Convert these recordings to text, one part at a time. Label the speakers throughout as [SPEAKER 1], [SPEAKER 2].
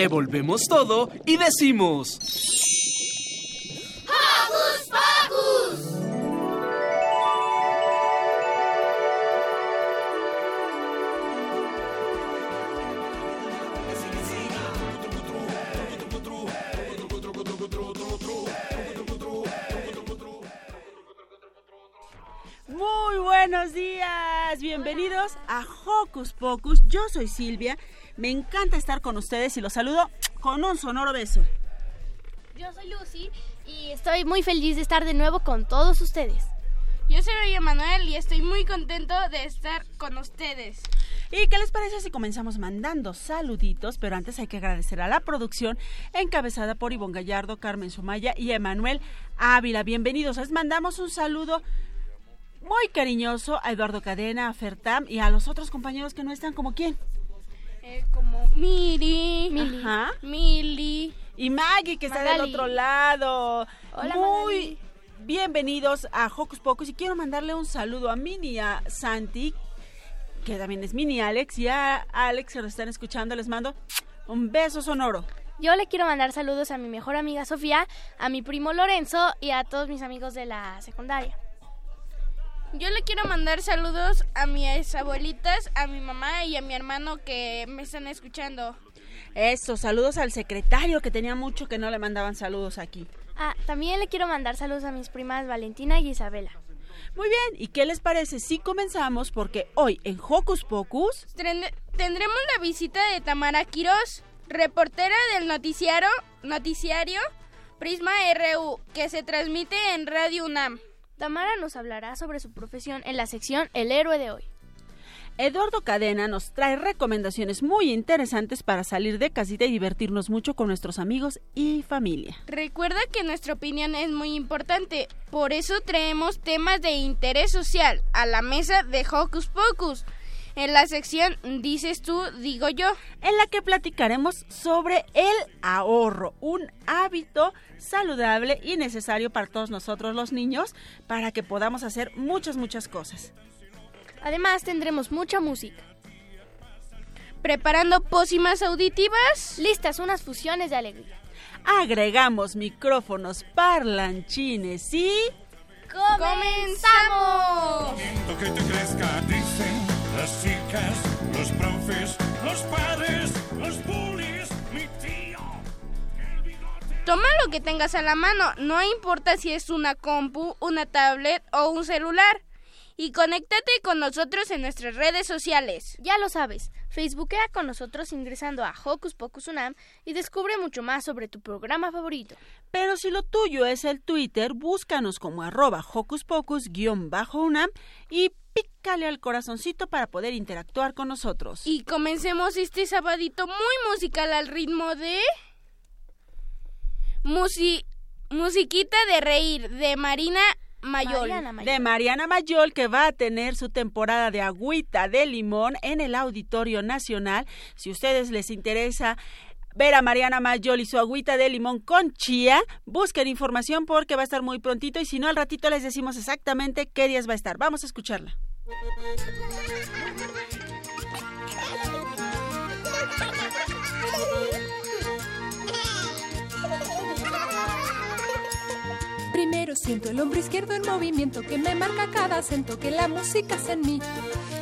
[SPEAKER 1] Revolvemos todo y decimos...
[SPEAKER 2] ¡Hocus Pocus!
[SPEAKER 3] Muy buenos días, bienvenidos a Hocus Pocus. Yo soy Silvia, me encanta estar con ustedes y los saludo con un sonoro beso.
[SPEAKER 4] Yo soy Lucy y estoy muy feliz de estar de nuevo con todos ustedes.
[SPEAKER 5] Yo soy Emanuel y estoy muy contento de estar con ustedes.
[SPEAKER 3] ¿Y qué les parece si comenzamos mandando saluditos? Pero antes hay que agradecer a la producción encabezada por Ivonne Gallardo, Carmen Sumaya y Emanuel Ávila. Bienvenidos. Les mandamos un saludo muy cariñoso a Eduardo Cadena, a Fertam y a los otros compañeros que no están como quién.
[SPEAKER 5] Eh, como Miri,
[SPEAKER 4] Mili.
[SPEAKER 3] Ajá.
[SPEAKER 5] Mili.
[SPEAKER 3] Y Maggie, que está del otro lado.
[SPEAKER 4] Hola,
[SPEAKER 3] Muy
[SPEAKER 4] Magali.
[SPEAKER 3] bienvenidos a Hocus Pocus. Y quiero mandarle un saludo a Mini y a Santi, que también es Mini Alex, y a Alex que nos están escuchando. Les mando un beso sonoro.
[SPEAKER 4] Yo le quiero mandar saludos a mi mejor amiga Sofía, a mi primo Lorenzo y a todos mis amigos de la secundaria.
[SPEAKER 5] Yo le quiero mandar saludos a mis abuelitas, a mi mamá y a mi hermano que me están escuchando.
[SPEAKER 3] Eso, saludos al secretario, que tenía mucho que no le mandaban saludos aquí.
[SPEAKER 4] Ah, también le quiero mandar saludos a mis primas Valentina y Isabela.
[SPEAKER 3] Muy bien, ¿y qué les parece si comenzamos? Porque hoy en Hocus Pocus...
[SPEAKER 5] Tendremos la visita de Tamara Quiroz, reportera del noticiario, noticiario Prisma RU, que se transmite en Radio UNAM.
[SPEAKER 4] Tamara nos hablará sobre su profesión en la sección El héroe de hoy.
[SPEAKER 3] Eduardo Cadena nos trae recomendaciones muy interesantes para salir de casita y divertirnos mucho con nuestros amigos y familia.
[SPEAKER 5] Recuerda que nuestra opinión es muy importante, por eso traemos temas de interés social a la mesa de Hocus Pocus. En la sección Dices tú, digo yo.
[SPEAKER 3] En la que platicaremos sobre el ahorro, un hábito saludable y necesario para todos nosotros los niños para que podamos hacer muchas, muchas cosas.
[SPEAKER 4] Además tendremos mucha música.
[SPEAKER 5] Preparando pócimas auditivas.
[SPEAKER 4] Listas unas fusiones de alegría.
[SPEAKER 3] Agregamos micrófonos parlanchines y...
[SPEAKER 5] ¡Comenzamos!
[SPEAKER 6] Siento que te crezca, dicen las chicas, los profes, los padres, los bullies, mi tío. El bigote.
[SPEAKER 5] Toma lo que tengas a la mano, no importa si es una compu, una tablet o un celular. Y conéctate con nosotros en nuestras redes sociales.
[SPEAKER 4] Ya lo sabes, Facebookea con nosotros ingresando a Hocus Pocus Unam y descubre mucho más sobre tu programa favorito.
[SPEAKER 3] Pero si lo tuyo es el Twitter, búscanos como arroba hocus pocus guion bajo unam y pícale al corazoncito para poder interactuar con nosotros.
[SPEAKER 5] Y comencemos este sabadito muy musical al ritmo de... Musi... Musiquita de reír de Marina Mayol.
[SPEAKER 4] Mariana Mayol.
[SPEAKER 3] de Mariana Mayol que va a tener su temporada de agüita de limón en el Auditorio Nacional. Si a ustedes les interesa ver a Mariana Mayol y su agüita de limón con chía, busquen información porque va a estar muy prontito y si no al ratito les decimos exactamente qué días va a estar. Vamos a escucharla.
[SPEAKER 7] Primero siento el hombro izquierdo en movimiento que me marca cada acento que la música hace en mí.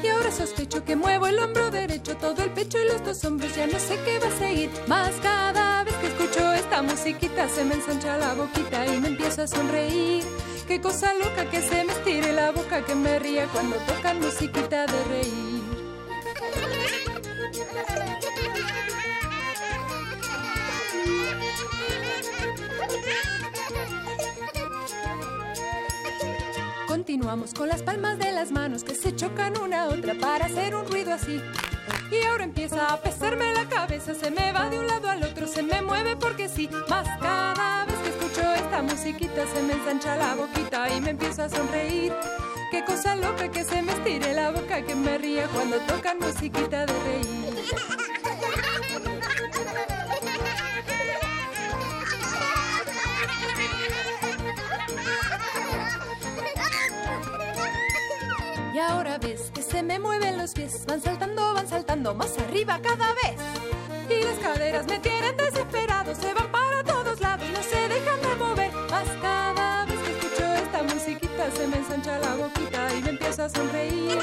[SPEAKER 7] Y ahora sospecho que muevo el hombro derecho, todo el pecho y los dos hombros, ya no sé qué va a seguir. Más cada vez que escucho esta musiquita se me ensancha la boquita y me empiezo a sonreír. Qué cosa loca que se me estire la boca, que me ría cuando tocan musiquita de reír. Continuamos con las palmas de las manos que se chocan una a otra para hacer un ruido así. Y ahora empieza a pesarme la cabeza, se me va de un lado al otro, se me mueve porque sí, más cada vez que escucho esta musiquita se me ensancha la boquita y me empiezo a sonreír. Qué cosa loca que se me estire la boca, que me ría cuando tocan musiquita de reír. que se me mueven los pies, van saltando, van saltando más arriba cada vez. Y las caderas me tienen desesperado, se van para todos lados, no se dejan de mover. Más cada vez que escucho esta musiquita se me ensancha la boquita y me empiezo a sonreír.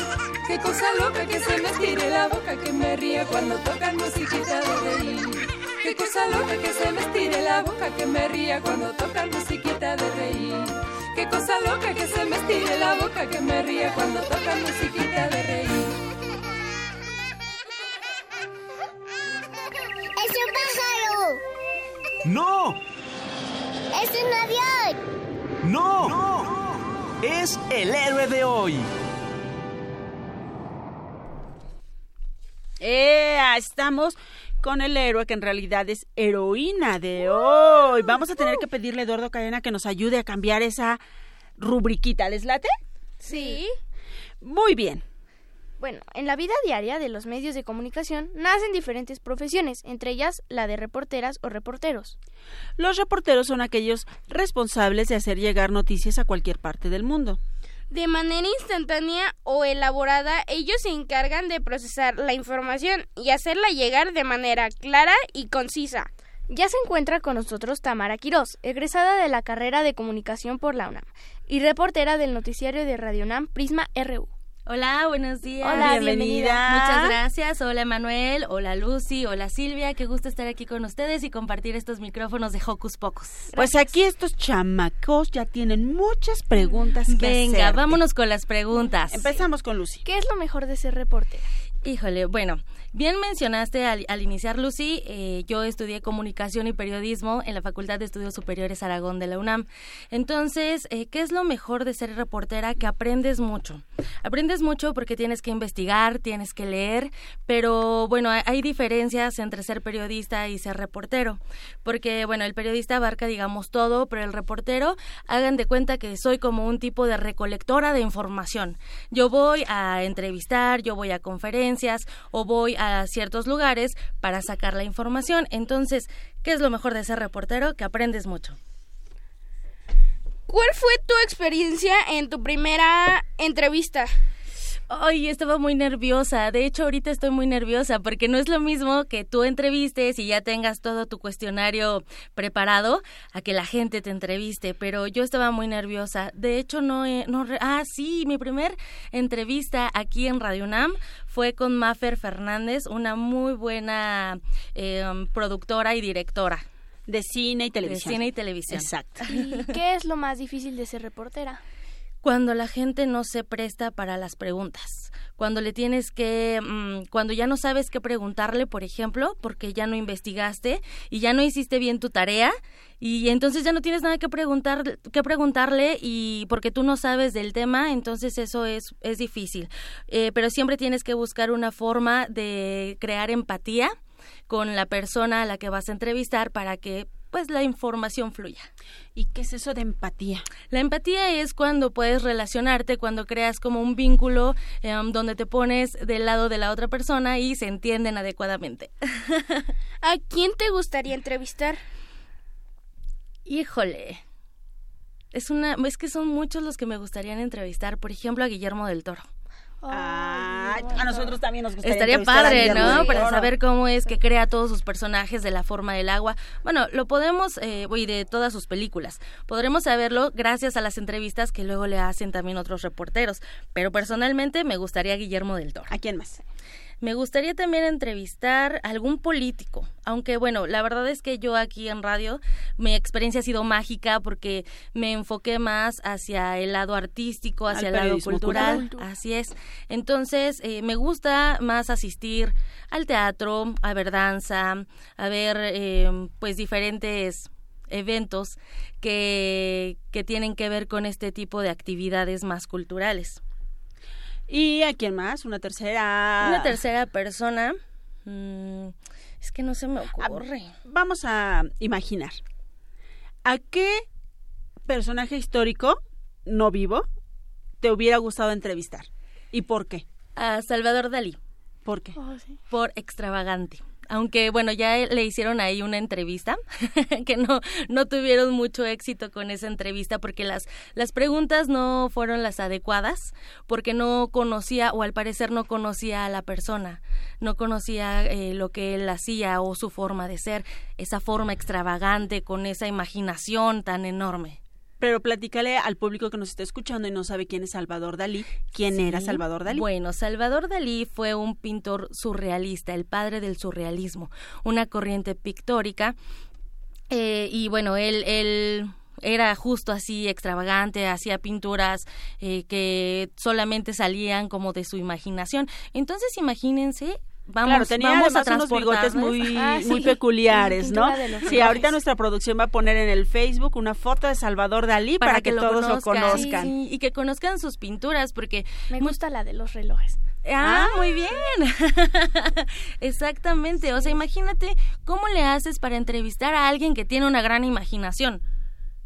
[SPEAKER 7] Qué cosa loca que se me estire la boca, que me ría cuando tocan musiquita de reír. Qué cosa loca que se me estire la boca, que me ría cuando tocan musiquita de reír. Qué cosa loca que se me estire la boca, que me ría cuando tocan musiquita de reír.
[SPEAKER 2] ¡Es un pájaro!
[SPEAKER 1] ¡No!
[SPEAKER 2] ¡Es un avión!
[SPEAKER 1] ¡No! ¡No! Es el héroe de hoy.
[SPEAKER 3] Eh, estamos con el héroe que en realidad es heroína de hoy. Vamos a tener que pedirle a Eduardo Cadena que nos ayude a cambiar esa rubriquita. ¿Les late?
[SPEAKER 4] Sí.
[SPEAKER 3] Muy bien.
[SPEAKER 4] Bueno, en la vida diaria de los medios de comunicación nacen diferentes profesiones, entre ellas la de reporteras o reporteros.
[SPEAKER 3] Los reporteros son aquellos responsables de hacer llegar noticias a cualquier parte del mundo.
[SPEAKER 5] De manera instantánea o elaborada, ellos se encargan de procesar la información y hacerla llegar de manera clara y concisa.
[SPEAKER 4] Ya se encuentra con nosotros Tamara Quirós, egresada de la carrera de comunicación por la UNAM y reportera del noticiario de Radio UNAM Prisma RU.
[SPEAKER 8] Hola, buenos días.
[SPEAKER 3] Hola, bienvenida.
[SPEAKER 8] Muchas gracias. Hola, Manuel. Hola, Lucy. Hola, Silvia. Qué gusto estar aquí con ustedes y compartir estos micrófonos de Hocus Pocus.
[SPEAKER 3] Pues aquí estos chamacos ya tienen muchas preguntas que
[SPEAKER 8] Venga,
[SPEAKER 3] hacerte.
[SPEAKER 8] vámonos con las preguntas.
[SPEAKER 3] Empezamos con Lucy.
[SPEAKER 4] ¿Qué es lo mejor de ser reportera?
[SPEAKER 8] Híjole, bueno, bien mencionaste al, al iniciar, Lucy, eh, yo estudié comunicación y periodismo en la Facultad de Estudios Superiores Aragón de la UNAM. Entonces, eh, ¿qué es lo mejor de ser reportera? Que aprendes mucho. Aprendes mucho porque tienes que investigar, tienes que leer, pero bueno, hay, hay diferencias entre ser periodista y ser reportero, porque bueno, el periodista abarca, digamos, todo, pero el reportero, hagan de cuenta que soy como un tipo de recolectora de información. Yo voy a entrevistar, yo voy a conferencias o voy a ciertos lugares para sacar la información. Entonces, ¿qué es lo mejor de ser reportero? Que aprendes mucho.
[SPEAKER 5] ¿Cuál fue tu experiencia en tu primera entrevista?
[SPEAKER 8] Ay, estaba muy nerviosa. De hecho, ahorita estoy muy nerviosa porque no es lo mismo que tú entrevistes y ya tengas todo tu cuestionario preparado a que la gente te entreviste. Pero yo estaba muy nerviosa. De hecho, no, he- no. re- Ah, sí, mi primer entrevista aquí en Radio UNAM fue con Mafer Fernández, una muy buena eh, productora y directora
[SPEAKER 3] De cine y
[SPEAKER 8] de
[SPEAKER 3] televisión.
[SPEAKER 8] cine y televisión.
[SPEAKER 3] Exacto.
[SPEAKER 4] ¿Y qué es lo más difícil de ser reportera?
[SPEAKER 8] Cuando la gente no se presta para las preguntas, cuando le tienes que, mm, cuando ya no sabes qué preguntarle, por ejemplo, porque ya no investigaste y ya no hiciste bien tu tarea y entonces ya no tienes nada que preguntar, que preguntarle y porque tú no sabes del tema, entonces eso es es difícil. Eh, pero siempre tienes que buscar una forma de crear empatía con la persona a la que vas a entrevistar para que pues la información fluya.
[SPEAKER 3] ¿Y qué es eso de empatía?
[SPEAKER 8] La empatía es cuando puedes relacionarte, cuando creas como un vínculo em, donde te pones del lado de la otra persona y se entienden adecuadamente.
[SPEAKER 5] ¿A quién te gustaría entrevistar?
[SPEAKER 8] Híjole. Es una, es que son muchos los que me gustarían entrevistar, por ejemplo, a Guillermo del Toro.
[SPEAKER 3] Ah, a nosotros también nos gustaría
[SPEAKER 8] Estaría padre, ¿no? Para saber cómo es que crea todos sus personajes de la forma del agua. Bueno, lo podemos, eh, y de todas sus películas. Podremos saberlo gracias a las entrevistas que luego le hacen también otros reporteros. Pero personalmente me gustaría Guillermo del Toro.
[SPEAKER 3] ¿A quién más?
[SPEAKER 8] Me gustaría también entrevistar a algún político, aunque bueno, la verdad es que yo aquí en radio mi experiencia ha sido mágica porque me enfoqué más hacia el lado artístico, hacia
[SPEAKER 3] Al
[SPEAKER 8] el lado cultural. así es. Entonces, eh, me gusta más asistir al teatro, a ver danza, a ver eh, pues diferentes eventos que, que tienen que ver con este tipo de actividades más culturales.
[SPEAKER 3] ¿Y a quién más? ¿Una tercera?
[SPEAKER 8] Una tercera persona. mm, es que no se me ocurre.
[SPEAKER 3] Vamos a imaginar. ¿A qué personaje histórico no vivo te hubiera gustado entrevistar? ¿Y por qué?
[SPEAKER 8] A Salvador Dalí.
[SPEAKER 3] ¿Por qué?
[SPEAKER 8] Por extravagante. Aunque bueno, ya le hicieron ahí una entrevista, que no, no tuvieron mucho éxito con esa entrevista porque las, las preguntas no fueron las adecuadas, porque no conocía o al parecer no conocía a la persona, no conocía eh, lo que él hacía o su forma de ser, esa forma extravagante con esa imaginación tan enorme.
[SPEAKER 3] Pero platícale al público que nos está escuchando y no sabe quién es Salvador Dalí. ¿Quién era. Salvador Dalí?
[SPEAKER 8] Bueno, Salvador Dalí fue un pintor surrealista, el padre del surrealismo, una corriente pictórica. eh, y bueno, él, él era justo así extravagante, hacía pinturas eh, que solamente salían como de su imaginación. Entonces, imagínense. Vamos,
[SPEAKER 3] claro, tenía
[SPEAKER 8] vamos a
[SPEAKER 3] unos bigotes muy,
[SPEAKER 8] Ah, sí.
[SPEAKER 3] muy peculiares, ¿no? Sí, ahorita nuestra producción va a poner en el Facebook una foto de Salvador Dalí para, que,
[SPEAKER 8] lo
[SPEAKER 3] todos lo
[SPEAKER 8] conozcan. Sí, y que conozcan sus pinturas, porque
[SPEAKER 4] Me gusta la de los relojes.
[SPEAKER 8] Ah, muy bien. Exactamente. O sea, imagínate cómo le haces para entrevistar a alguien que tiene una gran imaginación.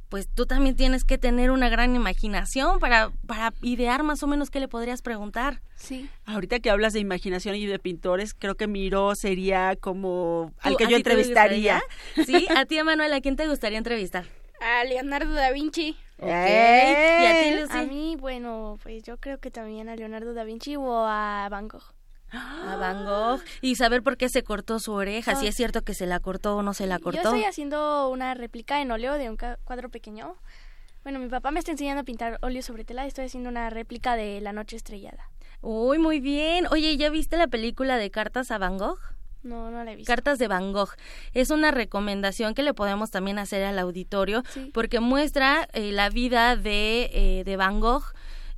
[SPEAKER 8] Pues tú también tienes que tener una gran imaginación para, para idear más o menos qué le podrías preguntar.
[SPEAKER 4] Sí.
[SPEAKER 3] Ahorita que hablas de imaginación y de pintores, creo que Miro sería como al
[SPEAKER 8] ¿Tú-
[SPEAKER 3] que yo entrevistaría.
[SPEAKER 8] Sí, a ti, Manuel, ¿a quién te gustaría entrevistar?
[SPEAKER 5] A Leonardo da Vinci.
[SPEAKER 8] Ok. ¿Y a ti, Lucy?
[SPEAKER 4] A mí, bueno, pues yo creo que también a Leonardo da Vinci o a Van Gogh.
[SPEAKER 8] A Van Gogh. Y saber por qué se cortó su oreja, si es cierto que se la cortó o no se la
[SPEAKER 4] Yo
[SPEAKER 8] cortó.
[SPEAKER 4] estoy haciendo una réplica en óleo de un cuadro pequeño. Bueno, mi papá me está enseñando a pintar óleo sobre tela y estoy haciendo una réplica de La Noche Estrellada.
[SPEAKER 8] Uy, muy bien. Oye, ¿ya viste la película de Cartas a Van Gogh?
[SPEAKER 4] No, no la he visto.
[SPEAKER 8] Cartas de Van Gogh. Es una recomendación que le podemos también hacer al auditorio
[SPEAKER 4] Sí.
[SPEAKER 8] porque muestra eh, la vida de, eh, de Van Gogh,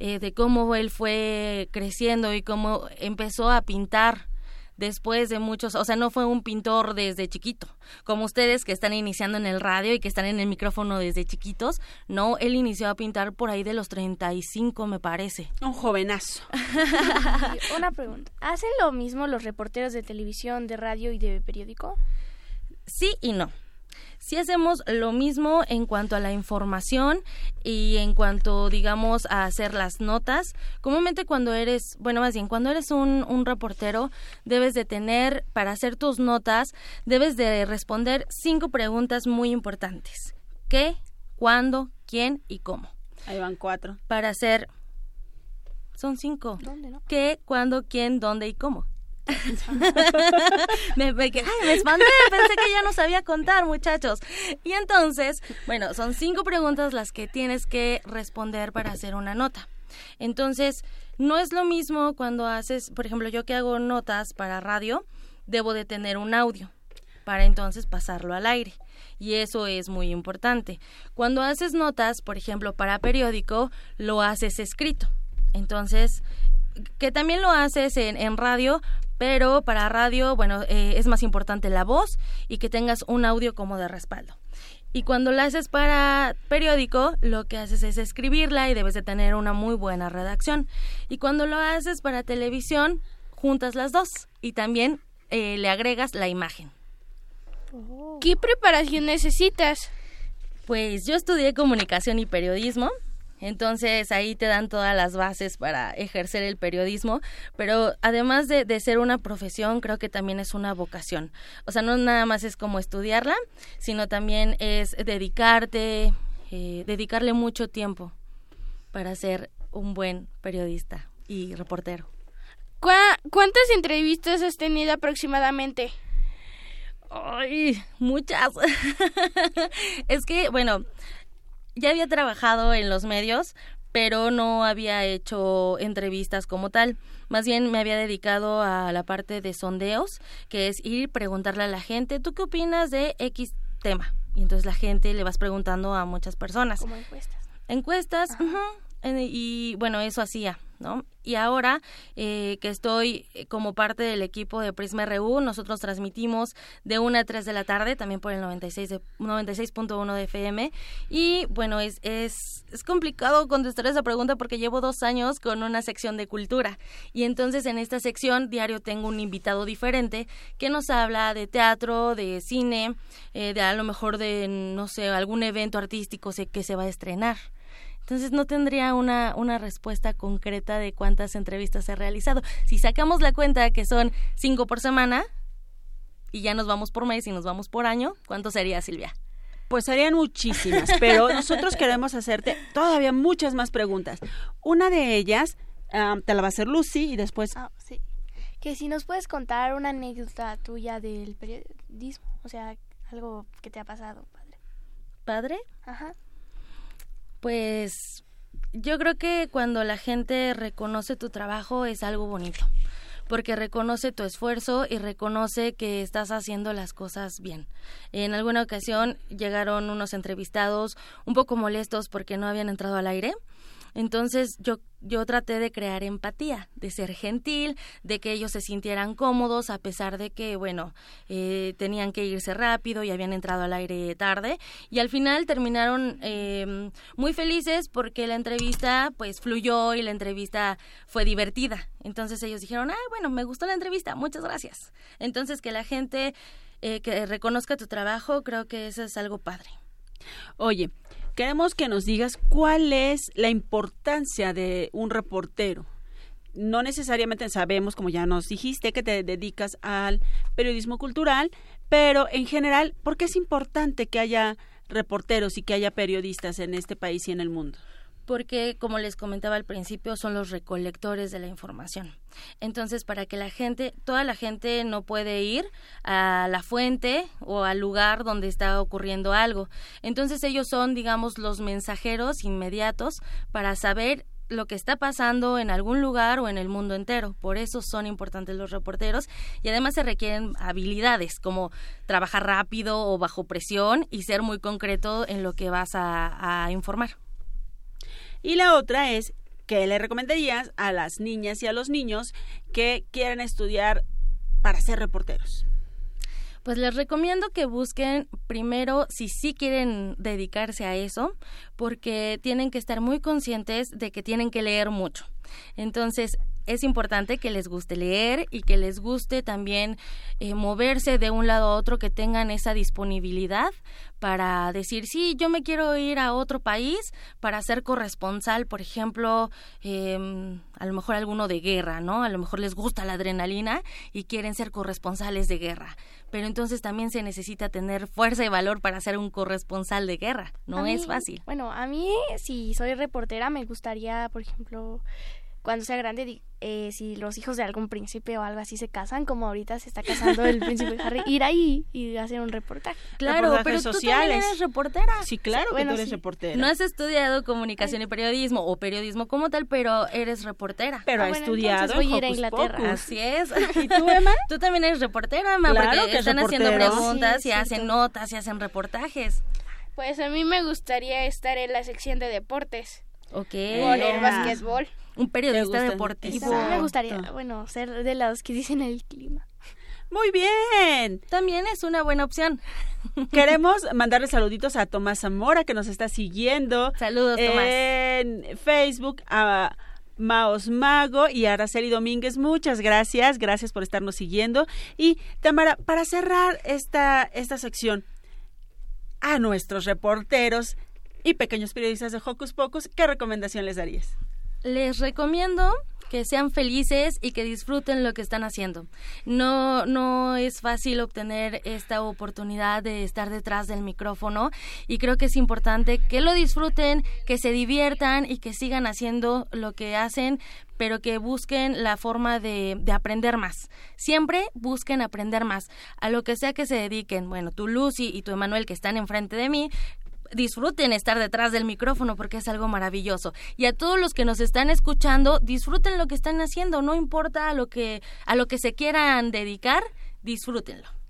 [SPEAKER 8] eh, de cómo él fue creciendo y cómo empezó a pintar después de muchos, o sea, no fue un pintor desde chiquito, como ustedes que están iniciando en el radio y que están en el micrófono desde chiquitos, no, él inició a pintar por ahí de los 35, me parece.
[SPEAKER 3] Un jovenazo.
[SPEAKER 4] Y una pregunta. ¿Hacen lo mismo los reporteros de televisión, de radio y de periódico?
[SPEAKER 8] Sí y no. Sí hacemos lo mismo en cuanto a la información y en cuanto, digamos, a hacer las notas. Comúnmente cuando eres, bueno, más bien, cuando eres un, un reportero, debes de tener, para hacer tus notas, debes de responder cinco preguntas muy importantes. ¿Qué? ¿Cuándo? ¿Quién? ¿Y cómo?
[SPEAKER 3] Ahí van cuatro.
[SPEAKER 8] Para hacer... Son cinco.
[SPEAKER 4] ¿Dónde, no?
[SPEAKER 8] ¿Qué? ¿Cuándo? ¿Quién? ¿Dónde? ¿Y cómo? me, me, ay, me espanté, pensé que ya no sabía contar, muchachos. Y entonces, bueno, son cinco preguntas las que tienes que responder para hacer una nota. Entonces, no es lo mismo cuando haces, por ejemplo, yo que hago notas para radio, debo de tener un audio para entonces pasarlo al aire. Y eso es muy importante. Cuando haces notas, por ejemplo, para periódico, lo haces escrito. Entonces, que también lo haces en, en radio, pero para radio, bueno, eh, es más importante la voz y que tengas un audio como de respaldo. Y cuando la haces para periódico, lo que haces es escribirla y debes de tener una muy buena redacción. Y cuando lo haces para televisión, juntas las dos y también eh, le agregas la imagen.
[SPEAKER 5] ¿Qué preparación necesitas?
[SPEAKER 8] Pues yo estudié comunicación y periodismo, entonces ahí te dan todas las bases para ejercer el periodismo, pero además de, de, ser una profesión, creo que también es una vocación. O sea, no nada más es como estudiarla, sino también es dedicarte, eh, dedicarle mucho tiempo para ser un buen periodista y reportero.
[SPEAKER 5] ¿Cuántas entrevistas has tenido aproximadamente?
[SPEAKER 8] Ay, muchas. es que, bueno, ya había trabajado en los medios, pero no había hecho entrevistas como tal. Más bien me había dedicado a la parte de sondeos, que es ir preguntarle a la gente, ¿tú qué opinas de X tema? Y entonces la gente le vas preguntando a muchas personas.
[SPEAKER 4] Como encuestas.
[SPEAKER 8] Encuestas, uh -huh, y bueno, eso hacía, ¿no? Y ahora eh, que estoy eh, como parte del equipo de Prisma RU, nosotros transmitimos de 1 a 3 de la tarde, también por el 96 de, 96.1 de FM. Y bueno, es, es, es complicado contestar esa pregunta porque llevo dos años con una sección de cultura. Y entonces en esta sección diario tengo un invitado diferente que nos habla de teatro, de cine, eh, de a lo mejor de, no sé, algún evento artístico que se va a estrenar. Entonces no tendría una, una respuesta concreta de cuántas entrevistas he realizado. Si sacamos la cuenta que son cinco por semana y ya nos vamos por mes y nos vamos por año, ¿cuánto sería, Silvia?
[SPEAKER 3] Pues serían muchísimas, pero nosotros queremos hacerte todavía muchas más preguntas. Una de ellas te la va a hacer Lucy y después...
[SPEAKER 4] Ah, sí. Que si nos puedes contar una anécdota tuya del periodismo, o sea, algo que te ha pasado, padre.
[SPEAKER 8] ¿Padre?
[SPEAKER 4] Ajá.
[SPEAKER 8] Pues yo creo que cuando la gente reconoce tu trabajo es algo bonito, porque reconoce tu esfuerzo y reconoce que estás haciendo las cosas bien. En alguna ocasión llegaron unos entrevistados un poco molestos porque no habían entrado al aire entonces yo, yo traté de crear empatía, de ser gentil, de que ellos se sintieran cómodos a pesar de que, bueno, eh, tenían que irse rápido y habían entrado al aire tarde. Y al final terminaron eh, muy felices porque la entrevista pues fluyó y la entrevista fue divertida. Entonces ellos dijeron, ah, bueno, me gustó la entrevista, muchas gracias. Entonces que la gente eh, que reconozca tu trabajo, creo que eso es algo padre.
[SPEAKER 3] Oye, Queremos que nos digas cuál es la importancia de un reportero. No necesariamente sabemos, como ya nos dijiste, que te dedicas al periodismo cultural, pero en general, ¿por qué es importante que haya reporteros y que haya periodistas en este país y en el mundo?
[SPEAKER 8] Porque, como les comentaba al principio, son los recolectores de la información. Entonces, para que la gente, toda la gente no puede ir a la fuente o al lugar donde está ocurriendo algo. Entonces, ellos son, digamos, los mensajeros inmediatos para saber lo que está pasando en algún lugar o en el mundo entero. Por eso son importantes los reporteros y además se requieren habilidades como trabajar rápido o bajo presión y ser muy concreto en lo que vas a, a informar.
[SPEAKER 3] Y la otra es, ¿qué le recomendarías a las niñas y a los niños que quieran estudiar para ser reporteros?
[SPEAKER 8] Pues les recomiendo que busquen primero si sí quieren dedicarse a eso, porque tienen que estar muy conscientes de que tienen que leer mucho. Entonces, es importante que les guste leer y que les guste también eh, moverse de un lado a otro, que tengan esa disponibilidad para decir, sí, yo me quiero ir a otro país para ser corresponsal, por ejemplo, em, a lo mejor alguno de guerra, ¿no? A lo mejor les gusta la adrenalina y quieren ser corresponsales de guerra. Pero entonces también se necesita tener fuerza y valor para ser un corresponsal de guerra. No es fácil.
[SPEAKER 4] Bueno, a mí, si soy reportera, me gustaría, por ejemplo, cuando sea grande, eh, si los hijos de algún príncipe o algo así se casan, como ahorita se está casando el príncipe Harry, ir ahí y hacer un reportaje.
[SPEAKER 8] Claro, pero tú también eres reportera.
[SPEAKER 3] Sí, claro que tú eres reportera.
[SPEAKER 8] No has estudiado comunicación y periodismo o periodismo como tal, pero eres reportera.
[SPEAKER 3] Pero
[SPEAKER 4] ah,
[SPEAKER 3] ha estudiado
[SPEAKER 4] voy a ir a Inglaterra.
[SPEAKER 8] Así es.
[SPEAKER 3] ¿Y tú, Emma?
[SPEAKER 8] Tú también eres reportera, Emma,
[SPEAKER 3] claro
[SPEAKER 8] porque
[SPEAKER 3] que
[SPEAKER 8] están haciendo preguntas y hacen
[SPEAKER 4] sí.
[SPEAKER 8] notas y hacen reportajes.
[SPEAKER 5] Pues a mí me gustaría estar en la sección de deportes.
[SPEAKER 8] Ok.
[SPEAKER 5] Por el básquetbol.
[SPEAKER 8] Un periodista deportivo.
[SPEAKER 4] Me gustaría, bueno, ser de los que dicen el clima.
[SPEAKER 3] Muy bien.
[SPEAKER 8] También es una buena opción.
[SPEAKER 3] Queremos mandarle saluditos a Tomás Zamora que nos está siguiendo.
[SPEAKER 8] Saludos, Tomás.
[SPEAKER 3] En Facebook a Maos Mago y a Araceli Domínguez. Muchas gracias. Gracias por estarnos siguiendo. Y Tamara, para cerrar esta, esta sección, a nuestros reporteros y pequeños periodistas de Hocus Pocus, ¿qué recomendación les darías?
[SPEAKER 8] Les recomiendo que sean felices y que disfruten lo que están haciendo. No, no es fácil obtener esta oportunidad de estar detrás del micrófono y creo que es importante que lo disfruten, que se diviertan y que sigan haciendo lo que hacen, pero que busquen la forma de, de aprender más. Siempre busquen aprender más. A lo que sea que se dediquen, bueno, tú Lucy y tu Emanuel que están enfrente de mí, disfruten estar detrás del micrófono porque es algo maravilloso. Y a todos los que nos están escuchando, disfruten lo que están haciendo, no importa a lo que a lo que se quieran dedicar, disfrútenlo.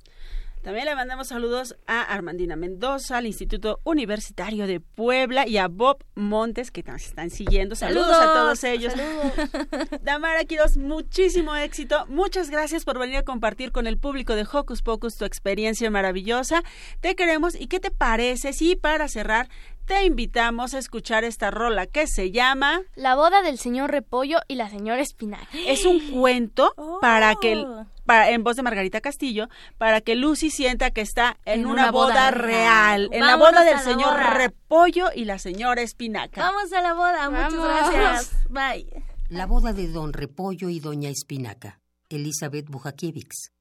[SPEAKER 3] También le mandamos saludos a Armandina Mendoza, al Instituto Universitario de Puebla y a Bob Montes que nos están siguiendo. Saludos, a todos ellos. Damara Quiroz, muchísimo éxito. Muchas gracias por venir a compartir con el público de Hocus Pocus tu experiencia maravillosa. Te queremos y ¿qué te parece si para cerrar te invitamos a escuchar esta rola que se llama
[SPEAKER 4] La boda del señor Repollo y la señora Espinaca.
[SPEAKER 3] Es un cuento para que el- para- en voz de Margarita Castillo para que Lucy sienta que está en,
[SPEAKER 8] En
[SPEAKER 3] una,
[SPEAKER 8] una
[SPEAKER 3] boda,
[SPEAKER 8] boda
[SPEAKER 3] real,
[SPEAKER 8] real.
[SPEAKER 3] en la boda del
[SPEAKER 8] la
[SPEAKER 3] señor
[SPEAKER 8] boda.
[SPEAKER 3] Repollo y la señora Espinaca.
[SPEAKER 8] Vamos a la boda, muchas gracias. Bye.
[SPEAKER 9] La boda de Don Repollo y Doña Espinaca. Elizabeth Bujakiewicz.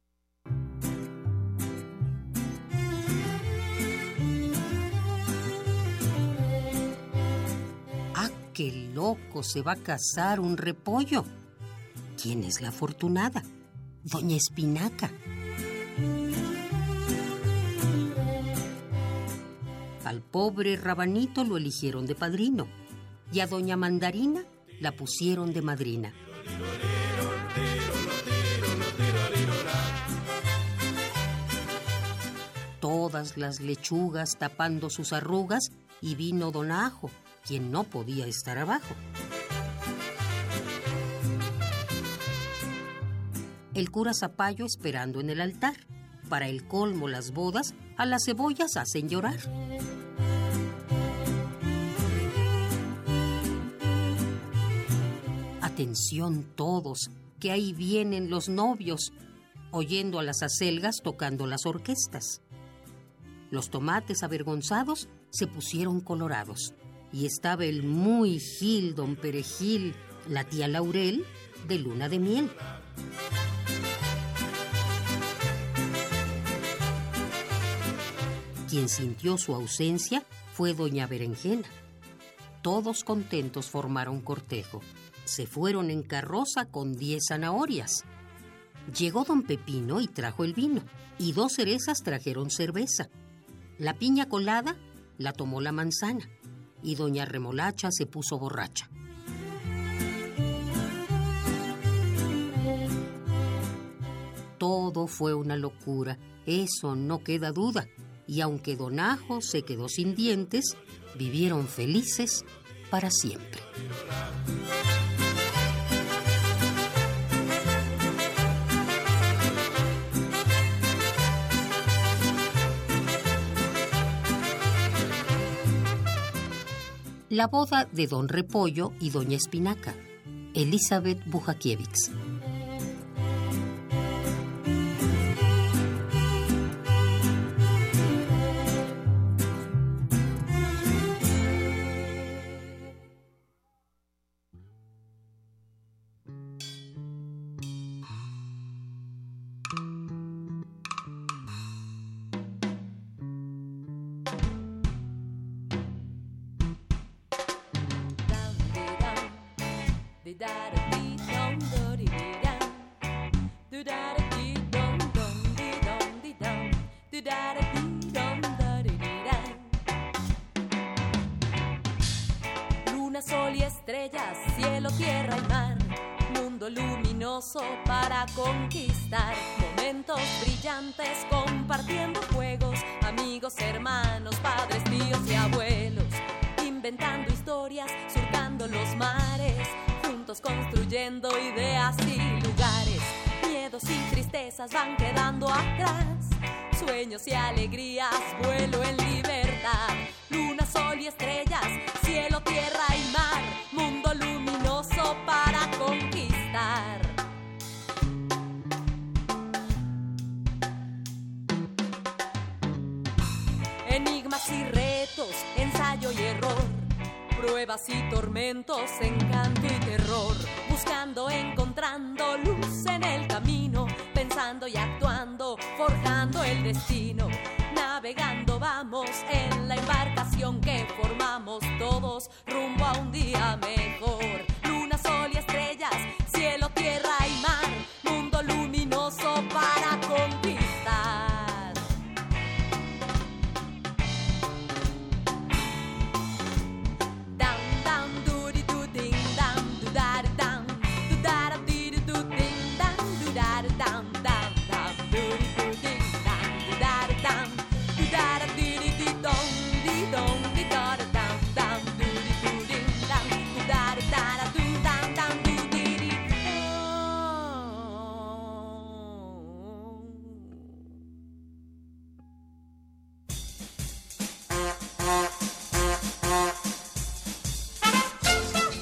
[SPEAKER 9] ¡Ah, qué loco! Se va a casar un repollo. ¿Quién es la afortunada? Doña Espinaca. Al pobre rabanito lo eligieron de padrino y a Doña Mandarina la pusieron de madrina. Todas las lechugas tapando sus arrugas y vino Don Ajo, quien no podía estar abajo. El cura Zapallo esperando en el altar. Para el colmo las bodas a las cebollas hacen llorar. Atención todos, que ahí vienen los novios, oyendo a las acelgas tocando las orquestas. Los tomates avergonzados se pusieron colorados y estaba el muy gil don Perejil, la tía Laurel, de luna de miel. Quien sintió su ausencia fue doña Berenjena. Todos contentos formaron cortejo. Se fueron en carroza con diez zanahorias. Llegó don Pepino y trajo el vino, y dos cerezas trajeron cerveza. La piña colada la tomó la manzana, y doña Remolacha se puso borracha. Todo fue una locura, eso no queda duda, y aunque don Ajo se quedó sin dientes, vivieron felices para siempre. La boda de Don Repollo y Doña Espinaca. Elizabeth Bujakiewicz.
[SPEAKER 10] Forjando el destino. Navegando vamos en la embarcación que formamos todos rumbo a un día mejor.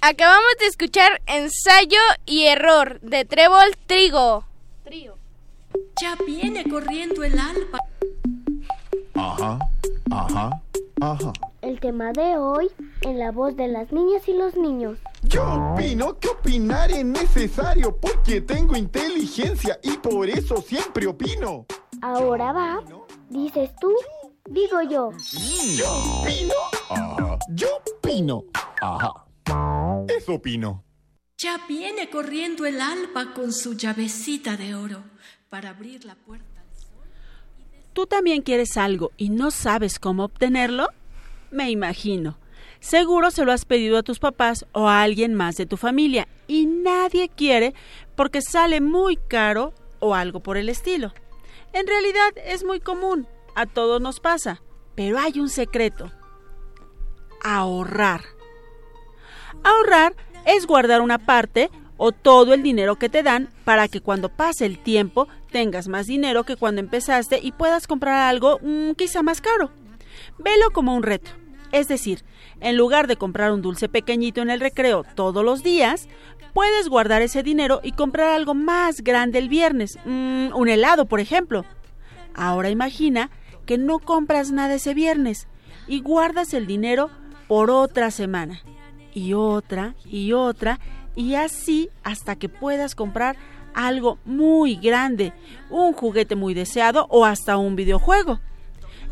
[SPEAKER 5] Acabamos de escuchar Ensayo y Error de Trébol Trigo.
[SPEAKER 11] Ya viene corriendo el alba.
[SPEAKER 12] Ajá, ajá, ajá.
[SPEAKER 2] El tema de hoy en la voz de las niñas y los niños.
[SPEAKER 12] Yo opino que opinar es necesario porque tengo inteligencia y por eso siempre opino.
[SPEAKER 2] Ahora va. Dices tú, digo yo.
[SPEAKER 12] Yo opino. Ajá. Yo opino. Ajá. Eso opino.
[SPEAKER 11] Ya viene corriendo el alba con su llavecita de oro para abrir la puerta.
[SPEAKER 3] ¿Tú también quieres algo y no sabes cómo obtenerlo? Me imagino. Seguro se lo has pedido a tus papás o a alguien más de tu familia y nadie quiere porque sale muy caro o algo por el estilo. En realidad es muy común, a todos nos pasa, pero hay un secreto. Ahorrar. Ahorrar es guardar una parte o todo el dinero que te dan para que cuando pase el tiempo tengas más dinero que cuando empezaste y puedas comprar algo mm, quizá más caro. Velo como un reto. Es decir, en lugar de comprar un dulce pequeñito en el recreo todos los días, puedes guardar ese dinero y comprar algo más grande el viernes, mm, un helado, por ejemplo. Ahora imagina que no compras nada ese viernes y guardas el dinero por otra semana, y otra, y otra, y así hasta que puedas comprar algo muy grande, un juguete muy deseado o hasta un videojuego.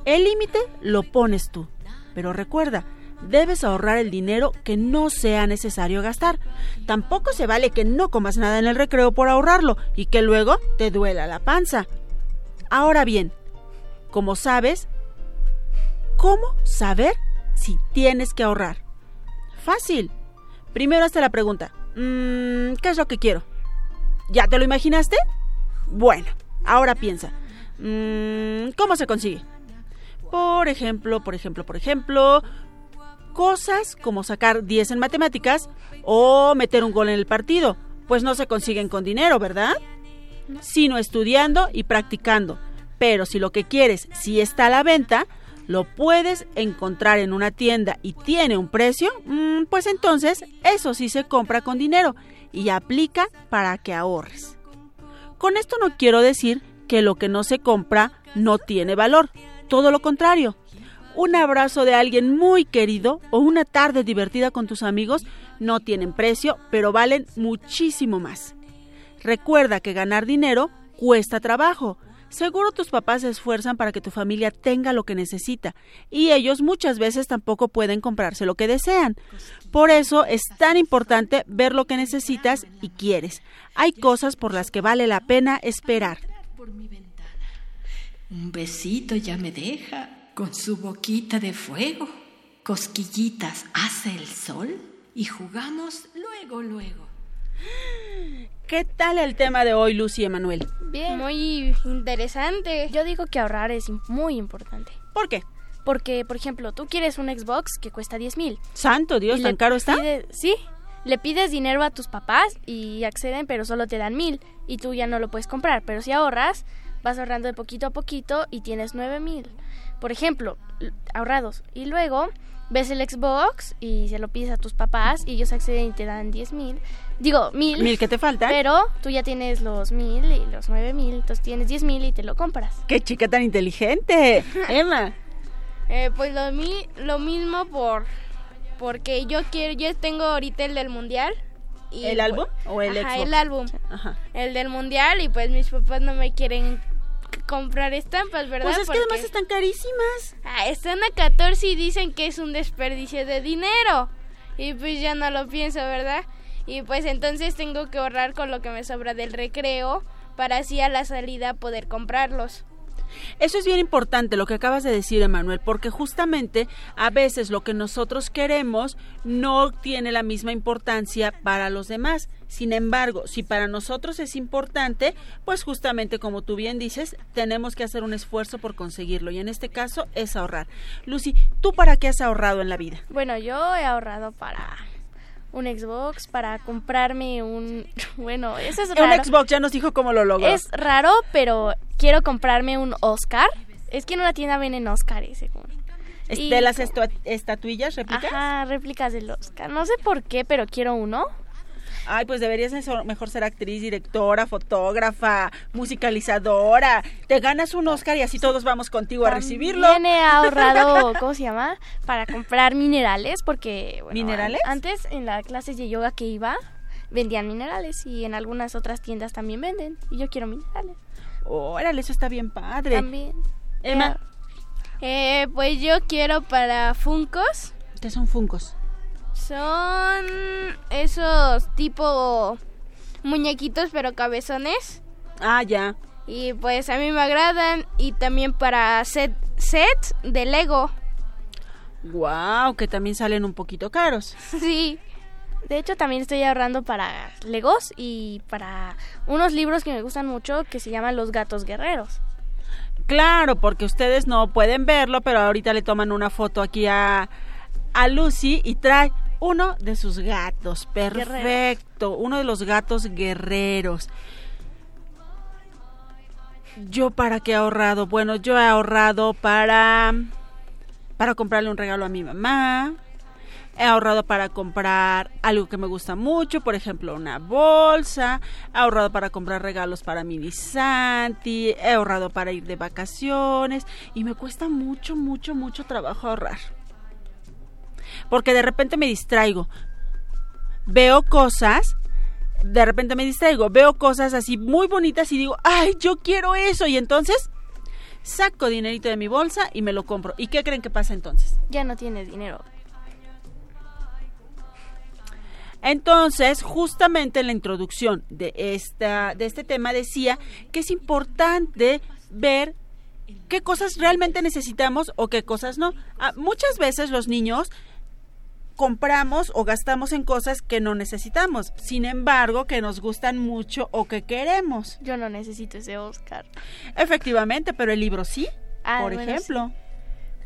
[SPEAKER 3] El límite lo pones tú, pero recuerda, debes ahorrar el dinero que no sea necesario gastar. Tampoco se vale que no comas nada en el recreo por ahorrarlo y que luego te duela la panza. Ahora bien, como sabes, ¿cómo saber si tienes que ahorrar? Fácil. Primero hazte la pregunta, mm, ¿qué es lo que quiero? ¿Ya te lo imaginaste? Bueno, ahora piensa, mm, ¿cómo se consigue? Por ejemplo, por ejemplo, por ejemplo, cosas como sacar 10 en matemáticas o meter un gol en el partido, pues no se consiguen con dinero, ¿verdad? Sino estudiando y practicando. Pero si lo que quieres sí está a la venta, lo puedes encontrar en una tienda y tiene un precio, mm, pues entonces eso sí se compra con dinero y aplica para que ahorres. Con esto no quiero decir que lo que no se compra no tiene valor, todo lo contrario. Un abrazo de alguien muy querido o una tarde divertida con tus amigos no tienen precio, pero valen muchísimo más. Recuerda que ganar dinero cuesta trabajo. Seguro tus papás se esfuerzan para que tu familia tenga lo que necesita y ellos muchas veces tampoco pueden comprarse lo que desean. Por eso es tan importante ver lo que necesitas y quieres. Hay cosas por las que vale la pena esperar.
[SPEAKER 11] Un besito ya me deja con su boquita de fuego. Cosquillitas hace el sol y jugamos luego, luego.
[SPEAKER 3] ¿Qué tal el tema de hoy, Lucy y Emanuel?
[SPEAKER 4] Bien.
[SPEAKER 5] Muy interesante.
[SPEAKER 4] Yo digo que ahorrar es muy importante.
[SPEAKER 3] ¿Por qué?
[SPEAKER 4] Porque, por ejemplo, tú quieres un Xbox que cuesta 10 mil.
[SPEAKER 3] Santo Dios, ¿tan caro está?
[SPEAKER 4] sí. Le pides dinero a tus papás y acceden, pero solo te dan mil. Y tú ya no lo puedes comprar. Pero si ahorras, vas ahorrando de poquito a poquito y tienes nueve mil. Por ejemplo, ahorrados. Y luego ves el Xbox y se lo pides a tus papás y ellos acceden y te dan 10 mil. Digo, mil.
[SPEAKER 3] ¿Mil que te faltan?
[SPEAKER 4] Pero tú ya tienes los mil y los nueve mil. Entonces tienes 10 mil y te lo compras.
[SPEAKER 3] ¡Qué chica tan inteligente! Emma.
[SPEAKER 5] Eh, pues lo, mi- lo mismo por porque yo quiero yo tengo ahorita el del mundial y
[SPEAKER 3] ¿El álbum o el
[SPEAKER 5] Ajá,
[SPEAKER 3] Xbox?
[SPEAKER 5] el álbum
[SPEAKER 3] Ajá.
[SPEAKER 5] el del mundial y pues mis papás no me quieren comprar estampas verdad
[SPEAKER 3] Pues es que además están carísimas.
[SPEAKER 5] Ah, están a 14 y dicen que es un desperdicio de dinero y pues ya no lo pienso verdad y pues entonces tengo que ahorrar con lo que me sobra del recreo para así a la salida poder comprarlos
[SPEAKER 3] Eso es bien importante lo que acabas de decir, Emanuel, porque justamente a veces lo que nosotros queremos no tiene la misma importancia para los demás. Sin embargo, si para nosotros es importante, pues justamente como tú bien dices, tenemos que hacer un esfuerzo por conseguirlo y en este caso es ahorrar. Lucy, ¿tú para qué has ahorrado en la vida?
[SPEAKER 4] Bueno, yo he ahorrado para un Xbox, para comprarme un... Bueno, eso es raro.
[SPEAKER 3] Un Xbox ya nos dijo cómo lo logró.
[SPEAKER 4] Es raro, pero quiero comprarme un Oscar. Es que en una tienda venden Oscars, según.
[SPEAKER 3] ¿Es ¿De las estatuillas réplicas?
[SPEAKER 4] Ajá, réplicas del Oscar. No sé por qué, pero quiero uno.
[SPEAKER 3] Ay, pues deberías mejor ser actriz, directora, fotógrafa, musicalizadora. Te ganas un Oscar y así todos vamos contigo a recibirlo.
[SPEAKER 4] He ahorrado, ¿cómo se llama? Para comprar minerales, porque... bueno,
[SPEAKER 3] ¿Minerales?
[SPEAKER 4] an- Antes, en las clases de yoga que iba, vendían minerales y en algunas otras tiendas también venden. Y yo quiero minerales.
[SPEAKER 3] Órale, eso está bien padre.
[SPEAKER 4] También.
[SPEAKER 3] Emma,
[SPEAKER 5] Eh, pues yo quiero para Funcos.
[SPEAKER 3] ¿qué son funcos?
[SPEAKER 5] Son esos tipo muñequitos pero cabezones.
[SPEAKER 3] Ah, ya.
[SPEAKER 5] Y pues a mí me agradan. Y también para set, sets de Lego.
[SPEAKER 3] Wow, que también salen un poquito caros.
[SPEAKER 5] Sí.
[SPEAKER 4] De hecho, también estoy ahorrando para Legos y para unos libros que me gustan mucho que se llaman Los Gatos Guerreros.
[SPEAKER 3] Claro, porque ustedes no pueden verlo, pero ahorita le toman una foto aquí a, a Lucy y trae uno de sus gatos. Perfecto, uno de los gatos guerreros. ¿Yo para qué he ahorrado? Bueno, yo he ahorrado para para comprarle un regalo a mi mamá. He ahorrado para comprar algo que me gusta mucho, por ejemplo, una bolsa. He ahorrado para comprar regalos para mi Santi. He ahorrado para ir de vacaciones. Y me cuesta mucho, mucho, mucho trabajo ahorrar. Porque de repente me distraigo. Veo cosas. De repente me distraigo. Veo cosas así muy bonitas y digo, ay, yo quiero eso. Y entonces saco dinerito de mi bolsa y me lo compro. ¿Y qué creen que pasa entonces?
[SPEAKER 4] Ya no tienes dinero.
[SPEAKER 3] Entonces, justamente en la introducción de, esta, de este tema decía que es importante ver qué cosas realmente necesitamos o qué cosas no. Ah, muchas veces los niños compramos o gastamos en cosas que no necesitamos, sin embargo, que nos gustan mucho o que queremos.
[SPEAKER 4] Yo no necesito ese Oscar.
[SPEAKER 3] Efectivamente, pero el libro sí,
[SPEAKER 4] Ah,
[SPEAKER 3] por
[SPEAKER 4] bueno,
[SPEAKER 3] ejemplo.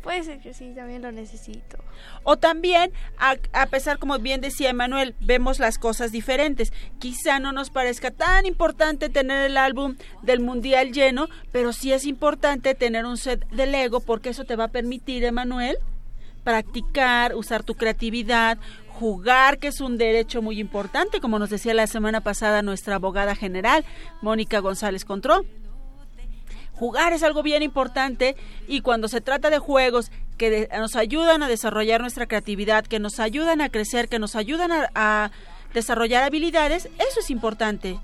[SPEAKER 4] Puede ser que sí, también lo necesito.
[SPEAKER 3] O también, a, a pesar, como bien decía Emanuel, vemos las cosas diferentes. Quizá no nos parezca tan importante tener el álbum del Mundial lleno, pero sí es importante tener un set de Lego porque eso te va a permitir, Emanuel, practicar, usar tu creatividad, jugar, que es un derecho muy importante, como nos decía la semana pasada nuestra abogada general, Mónica González Contró. Jugar es algo bien importante y cuando se trata de juegos que nos ayudan a desarrollar nuestra creatividad, que nos ayudan a crecer, que nos ayudan a desarrollar habilidades, eso es importante.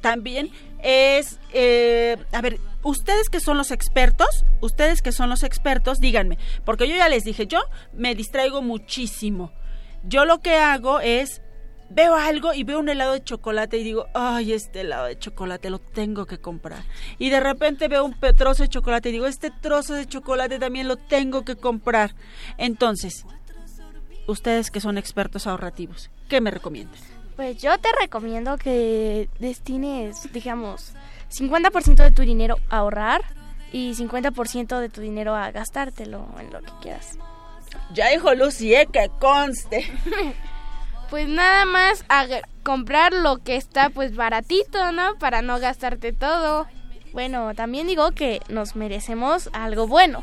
[SPEAKER 3] También es, eh, a ver, ustedes que son los expertos, ustedes que son los expertos, díganme, porque yo ya les dije, yo me distraigo muchísimo. Yo lo que hago es veo algo y veo un helado de chocolate y digo, ay, este helado de chocolate lo tengo que comprar. Y de repente veo un trozo de chocolate y digo, este trozo de chocolate también lo tengo que comprar. Entonces, ustedes que son expertos ahorrativos, ¿qué me recomiendan?
[SPEAKER 4] Pues yo te recomiendo que destines, digamos, 50% de tu dinero a ahorrar y 50% de tu dinero a gastártelo en lo que quieras.
[SPEAKER 3] Ya dijo Lucy, ¿eh? que conste.
[SPEAKER 5] Pues nada más a comprar lo que está pues baratito, ¿no? Para no gastarte todo.
[SPEAKER 4] Bueno, también digo que nos merecemos algo bueno.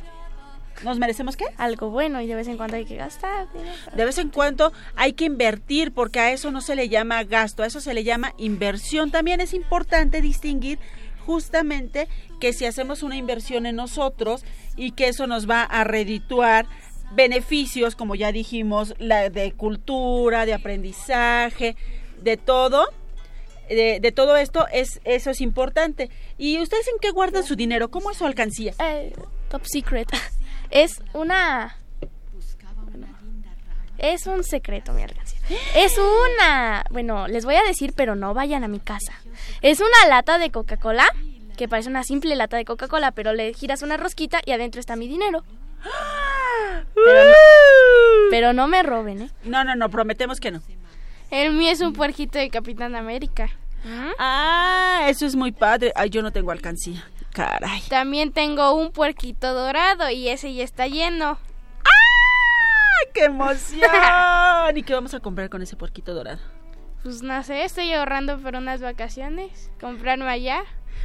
[SPEAKER 3] ¿Nos merecemos qué?
[SPEAKER 4] Algo bueno y de vez en cuando hay que gastar.
[SPEAKER 3] De vez en cuando hay que invertir porque a eso no se le llama gasto, a eso se le llama inversión. También es importante distinguir justamente que si hacemos una inversión en nosotros y que eso nos va a redituar beneficios, como ya dijimos, la de cultura, de aprendizaje, de todo, de, de todo esto, es eso es importante. ¿Y ustedes en qué guardan su dinero? ¿Cómo es su alcancía?
[SPEAKER 4] Eh, top secret. Es una... Es un secreto mi alcancía. Es una... Bueno, les voy a decir, pero no vayan a mi casa. Es una lata de Coca-Cola que parece una simple lata de Coca-Cola, pero le giras una rosquita y adentro está mi dinero. Pero no, pero no me roben, ¿eh?
[SPEAKER 3] No, no, no, prometemos que no.
[SPEAKER 5] El mío es un puerquito de Capitán América.
[SPEAKER 3] Ah, eso es muy padre. Ay, yo no tengo alcancía. Caray.
[SPEAKER 5] También tengo un puerquito dorado y ese ya está lleno.
[SPEAKER 3] ¡Ay, qué emoción! ¿Y qué vamos a comprar con ese puerquito dorado?
[SPEAKER 5] Pues no sé, estoy ahorrando por unas vacaciones. Comprarme allá.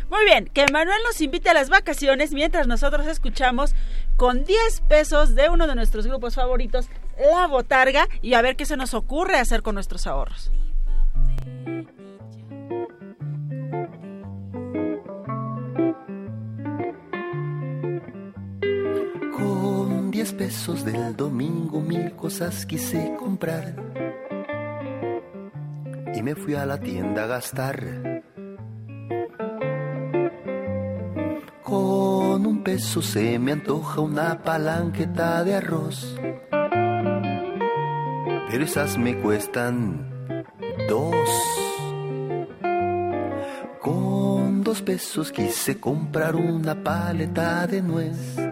[SPEAKER 3] Muy bien, que Manuel nos invite a las vacaciones mientras nosotros escuchamos con 10 pesos de uno de nuestros grupos favoritos, La Botarga, y a ver qué se nos ocurre hacer con nuestros ahorros.
[SPEAKER 13] 10 pesos del domingo mil cosas quise comprar. Y me fui a la tienda a gastar. Con un peso se me antoja una palanqueta de arroz. Pero esas me cuestan dos. Con dos pesos quise comprar una paleta de nuez.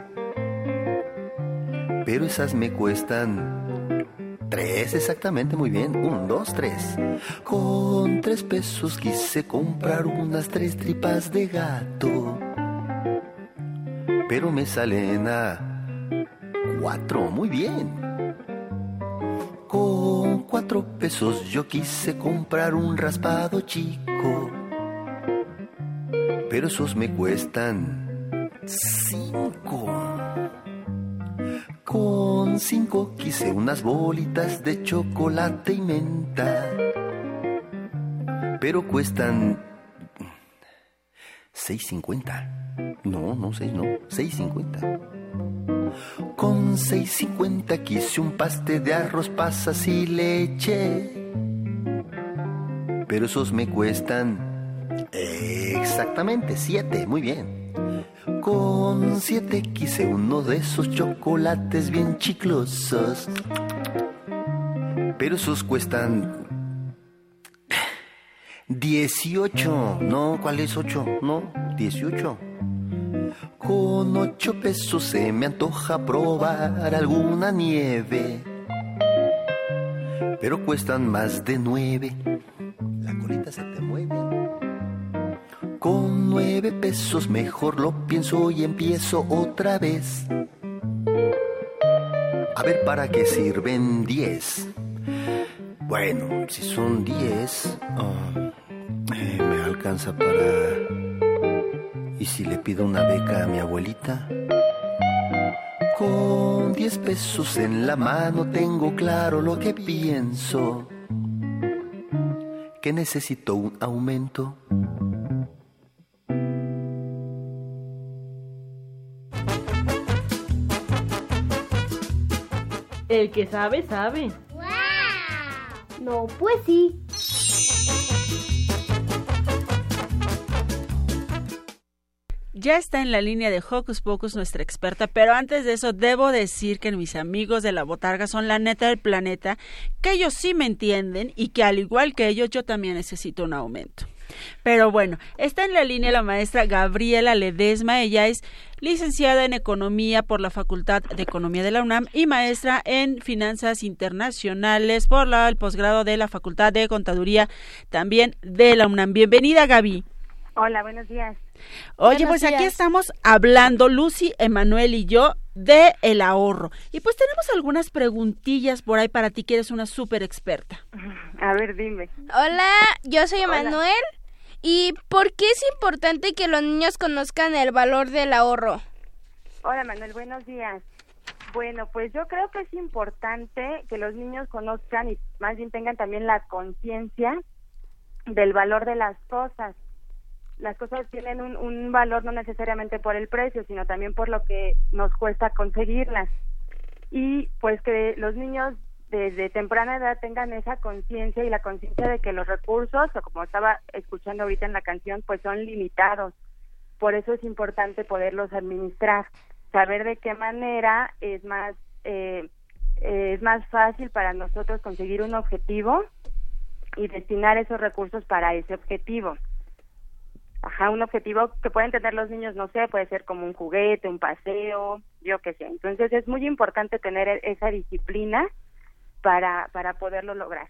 [SPEAKER 13] Pero esas me cuestan tres exactamente, muy bien. Un, dos, tres. Con tres pesos quise comprar unas tres tripas de gato. Pero me salen a cuatro, muy bien. Con cuatro pesos yo quise comprar un raspado chico. Pero esos me cuestan cinco. Con cinco quise unas bolitas de chocolate y menta. Pero cuestan 6.50. No, no, 6 no, 6.50. Con 6.50 quise un paste de arroz, pasas y leche. Pero esos me cuestan exactamente 7, muy bien. Con 7 quise uno de esos chocolates bien chiclosos. Pero esos cuestan 18. No, ¿cuál es 8? No, 18. Con 8 pesos se me antoja probar alguna nieve. Pero cuestan más de 9. La colita se te mueve. Con 9 pesos mejor lo pienso y empiezo otra vez. A ver para qué sirven 10. Bueno, si son 10, ah, eh, me alcanza para... ¿Y si le pido una beca a mi abuelita? Con 10 pesos en la mano tengo claro lo que pienso. Que necesito un aumento.
[SPEAKER 14] El que sabe, sabe.
[SPEAKER 2] No, pues sí.
[SPEAKER 3] Ya está en la línea de Hocus Pocus nuestra experta, pero antes de eso debo decir que mis amigos de la botarga son la neta del planeta, que ellos sí me entienden y que al igual que ellos yo también necesito un aumento. Pero bueno, está en la línea la maestra Gabriela Ledesma. Ella es licenciada en Economía por la Facultad de Economía de la UNAM y maestra en Finanzas Internacionales por la, el posgrado de la Facultad de Contaduría también de la UNAM. Bienvenida, Gaby.
[SPEAKER 15] Hola, buenos días.
[SPEAKER 3] Oye,
[SPEAKER 15] Buenos
[SPEAKER 3] pues aquí estamos hablando, Lucy, Emanuel y yo, de el ahorro. Y pues tenemos algunas preguntillas por ahí para ti, que eres una súper experta.
[SPEAKER 15] A ver, dime.
[SPEAKER 5] Hola, yo soy Emanuel. ¿Y por qué es importante que los niños conozcan el valor del ahorro?
[SPEAKER 15] Hola, Manuel, buenos días. Bueno, pues yo creo que es importante que los niños conozcan y más bien tengan también la conciencia del valor de las cosas. Las cosas tienen un, un valor no necesariamente por el precio, sino también por lo que nos cuesta conseguirlas. Y pues que los niños desde temprana edad tengan esa conciencia y la conciencia de que los recursos, o como estaba escuchando ahorita en la canción, pues son limitados. Por eso es importante poderlos administrar, saber de qué manera es más eh, es más fácil para nosotros conseguir un objetivo y destinar esos recursos para ese objetivo. Ajá, un objetivo que pueden tener los niños, no sé, puede ser como un juguete, un paseo, yo qué sé. Entonces es muy importante tener e- esa disciplina para, para poderlo lograr.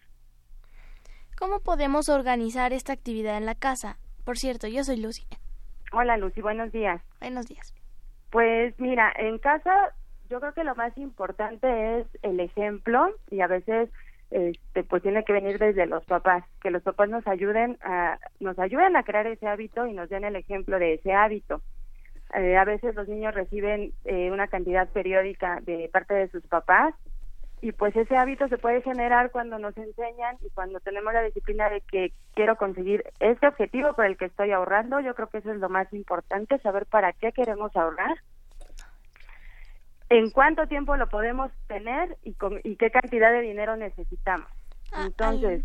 [SPEAKER 4] ¿Cómo podemos organizar esta actividad en la casa? Por cierto, yo soy Lucy.
[SPEAKER 15] Hola Lucy, buenos días.
[SPEAKER 4] Buenos días.
[SPEAKER 15] Pues mira, en casa yo creo que lo más importante es el ejemplo y a veces este pues tiene que venir desde los papás, que los papás nos ayuden a nos ayuden a crear ese hábito y nos den el ejemplo de ese hábito. Eh, a veces los niños reciben eh, una cantidad periódica de parte de sus papás y pues ese hábito se puede generar cuando nos enseñan y cuando tenemos la disciplina de que quiero conseguir este objetivo por el que estoy ahorrando, yo creo que eso es lo más importante, saber para qué queremos ahorrar, en cuánto tiempo lo podemos tener y, con, y qué cantidad de dinero necesitamos. Entonces,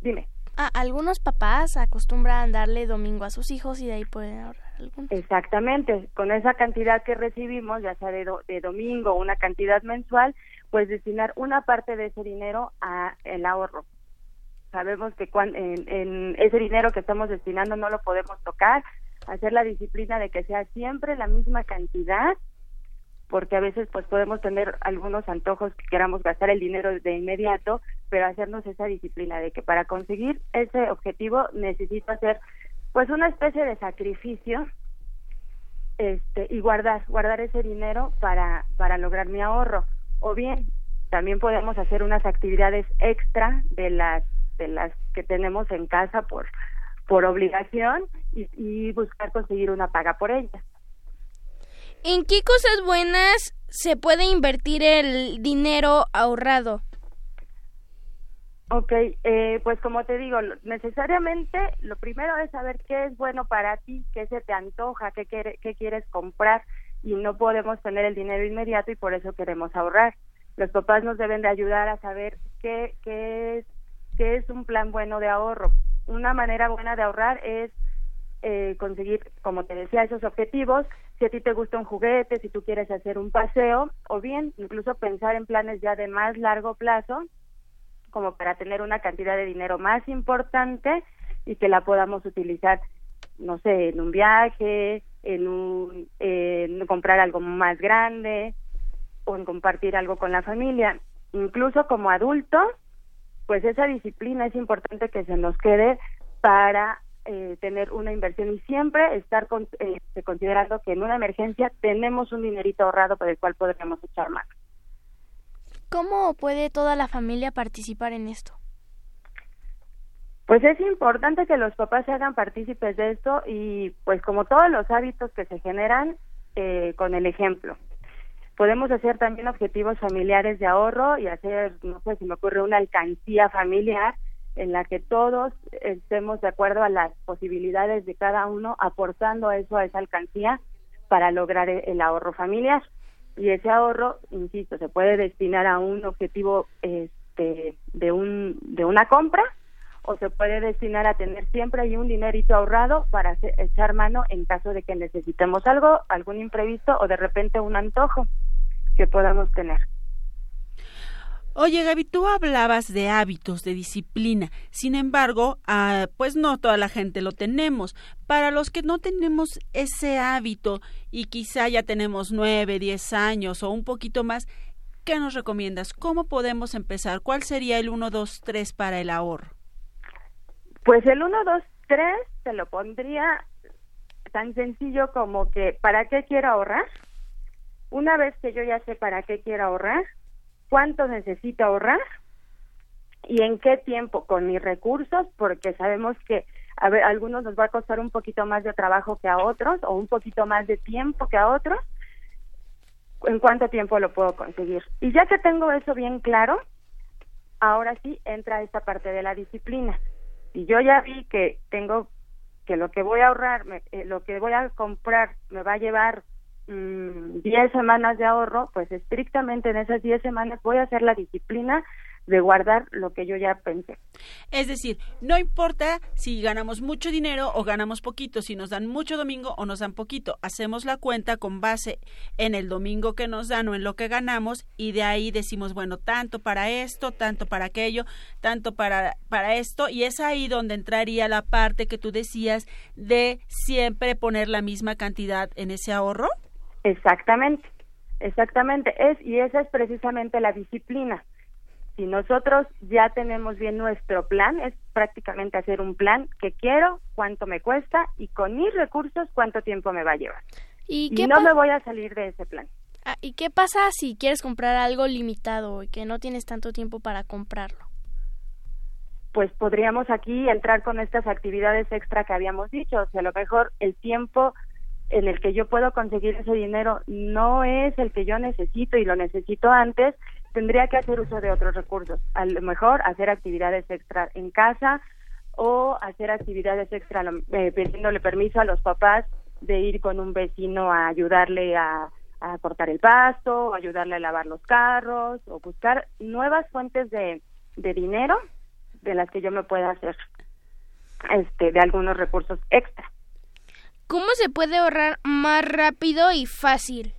[SPEAKER 15] dime.
[SPEAKER 4] Ah, algunos papás acostumbran darle domingo a sus hijos y de ahí pueden ahorrar.
[SPEAKER 15] Exactamente, con esa cantidad que recibimos, ya sea de, do- de domingo o una cantidad mensual, pues destinar una parte de ese dinero a el ahorro. Sabemos que cuan- en, en ese dinero que estamos destinando no lo podemos tocar, hacer la disciplina de que sea siempre la misma cantidad, porque a veces pues podemos tener algunos antojos que queramos gastar el dinero de inmediato, pero hacernos esa disciplina de que para conseguir ese objetivo necesito hacer pues una especie de sacrificio este y guardar guardar ese dinero para para lograr mi ahorro o bien también podemos hacer unas actividades extra de las de las que tenemos en casa por por obligación y, y buscar conseguir una paga por ellas
[SPEAKER 5] ¿En qué cosas buenas se puede invertir el dinero ahorrado?
[SPEAKER 15] Ok, eh, pues como te digo, necesariamente lo primero es saber qué es bueno para ti, qué se te antoja, qué, quiere- qué quieres comprar y no podemos tener el dinero inmediato y por eso queremos ahorrar. Los papás nos deben de ayudar a saber qué, qué, es, qué es un plan bueno de ahorro. Una manera buena de ahorrar es eh, conseguir, como te decía, esos objetivos. Si a ti te gusta un juguete, si tú quieres hacer un paseo, o bien incluso pensar en planes ya de más largo plazo, como para tener una cantidad de dinero más importante y que la podamos utilizar, no sé, en un viaje, en, un, comprar algo más grande o en compartir algo con la familia. Incluso como adultos, pues esa disciplina es importante que se nos quede para eh, tener una inversión y siempre estar con- eh, considerando que en una emergencia tenemos un dinerito ahorrado por el cual podríamos echar mano.
[SPEAKER 4] ¿Cómo puede toda la familia participar en esto?
[SPEAKER 15] Pues es importante que los papás se hagan partícipes de esto y pues como todos los hábitos que se generan eh, con el ejemplo. Podemos hacer también objetivos familiares de ahorro y hacer, no sé, si me ocurre una alcancía familiar en la que todos estemos de acuerdo a las posibilidades de cada uno aportando eso a esa alcancía para lograr e- el ahorro familiar. Y ese ahorro, insisto, se puede destinar a un objetivo este, de, un, de una compra o se puede destinar a tener siempre ahí un dinerito ahorrado para echar mano en caso de que necesitemos algo, algún imprevisto o de repente un antojo que podamos tener.
[SPEAKER 3] Oye, Gaby, tú hablabas de hábitos, de disciplina. Sin embargo, ah, pues no toda la gente lo tenemos. Para los que no tenemos ese hábito y quizá ya tenemos nueve, diez años o un poquito más, ¿qué nos recomiendas? ¿Cómo podemos empezar? ¿Cuál sería el 1, 2, 3 para el ahorro?
[SPEAKER 15] Pues el 1, 2, 3 te lo pondría tan sencillo como que ¿para qué quiero ahorrar? Una vez que yo ya sé para qué quiero ahorrar, cuánto necesito ahorrar y en qué tiempo con mis recursos, porque sabemos que a ver, algunos nos va a costar un poquito más de trabajo que a otros o un poquito más de tiempo que a otros. ¿En cuánto tiempo lo puedo conseguir? Y ya que tengo eso bien claro, ahora sí entra esta parte de la disciplina. Y yo ya vi que tengo que lo que voy a ahorrar, me- eh, lo que voy a comprar me va a llevar mm, 10 semanas de ahorro, pues estrictamente en esas 10 semanas voy a hacer la disciplina de guardar lo que yo ya pensé.
[SPEAKER 3] Es decir, no importa si ganamos mucho dinero o ganamos poquito, si nos dan mucho domingo o nos dan poquito, hacemos la cuenta con base en el domingo que nos dan o en lo que ganamos y de ahí decimos, bueno, tanto para esto, tanto para aquello, tanto para, para esto y es ahí donde entraría la parte que tú decías de siempre poner la misma cantidad en ese ahorro.
[SPEAKER 15] Exactamente, exactamente, es y esa es precisamente la disciplina si nosotros ya tenemos bien nuestro plan, es prácticamente hacer un plan que quiero, cuánto me cuesta y con mis recursos cuánto tiempo me va a llevar. Y, no me voy a salir de ese plan.
[SPEAKER 4] Ah, ¿Y qué pasa si quieres comprar algo limitado y que no tienes tanto tiempo para comprarlo?
[SPEAKER 15] Pues podríamos aquí entrar con estas actividades extra que habíamos dicho. O sea, a lo mejor el tiempo en el que yo puedo conseguir ese dinero no es el que yo necesito y lo necesito antes, tendría que hacer uso de otros recursos. A lo mejor hacer actividades extra en casa o hacer actividades extra eh, pidiéndole permiso a los papás de ir con un vecino a ayudarle a, cortar el pasto, o ayudarle a lavar los carros, o buscar nuevas fuentes de, de dinero de las que yo me pueda hacer este de algunos recursos extra.
[SPEAKER 5] ¿Cómo se puede ahorrar más rápido y fácil?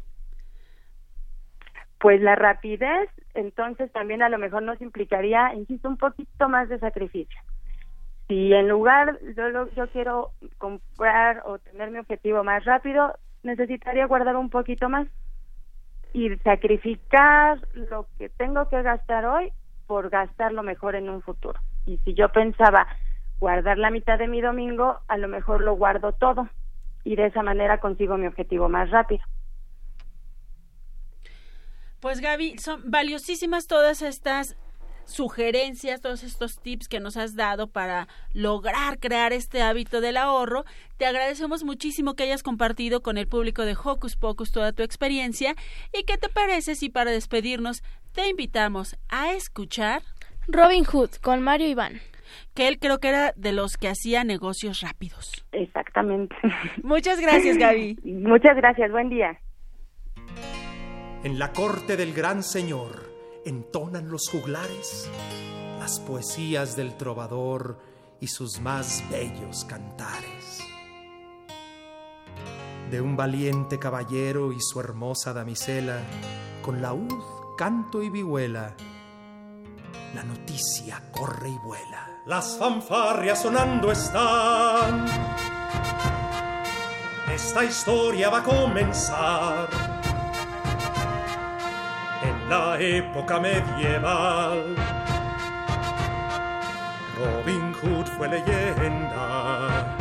[SPEAKER 15] Pues la rapidez entonces también a lo mejor nos implicaría, insisto, un poquito más de sacrificio. Si en lugar yo, yo quiero comprar o tener mi objetivo más rápido, necesitaría guardar un poquito más y sacrificar lo que tengo que gastar hoy por gastarlo mejor en un futuro. Y si yo pensaba guardar la mitad de mi domingo, a lo mejor lo guardo todo y de esa manera consigo mi objetivo más rápido.
[SPEAKER 3] Pues Gaby, son valiosísimas todas estas sugerencias, todos estos tips que nos has dado para lograr crear este hábito del ahorro. Te agradecemos muchísimo que hayas compartido con el público de Hocus Pocus toda tu experiencia. ¿Y qué te parece si para despedirnos te invitamos a escuchar
[SPEAKER 4] Robin Hood con Mario Iván?
[SPEAKER 3] Que él creo que era de los que hacía negocios rápidos.
[SPEAKER 15] Exactamente.
[SPEAKER 3] Muchas gracias, Gaby.
[SPEAKER 15] Muchas gracias. Buen día.
[SPEAKER 16] En la corte del gran señor entonan los juglares las poesías del trovador y sus más bellos cantares. De un valiente caballero y su hermosa damisela, con laúd, canto y vihuela, la noticia corre y vuela. Las fanfarrias sonando están. Esta historia va a comenzar la época medieval. Robin Hood fue leyenda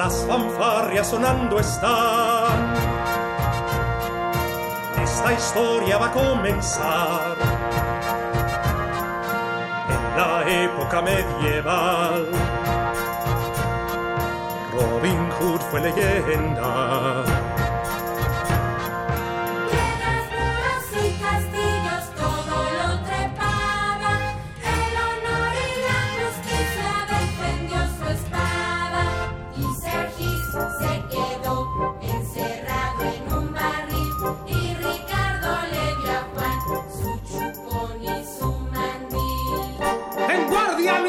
[SPEAKER 16] las fanfarrias sonando están. Esta historia va a comenzar en la época medieval. Robin Hood fue leyenda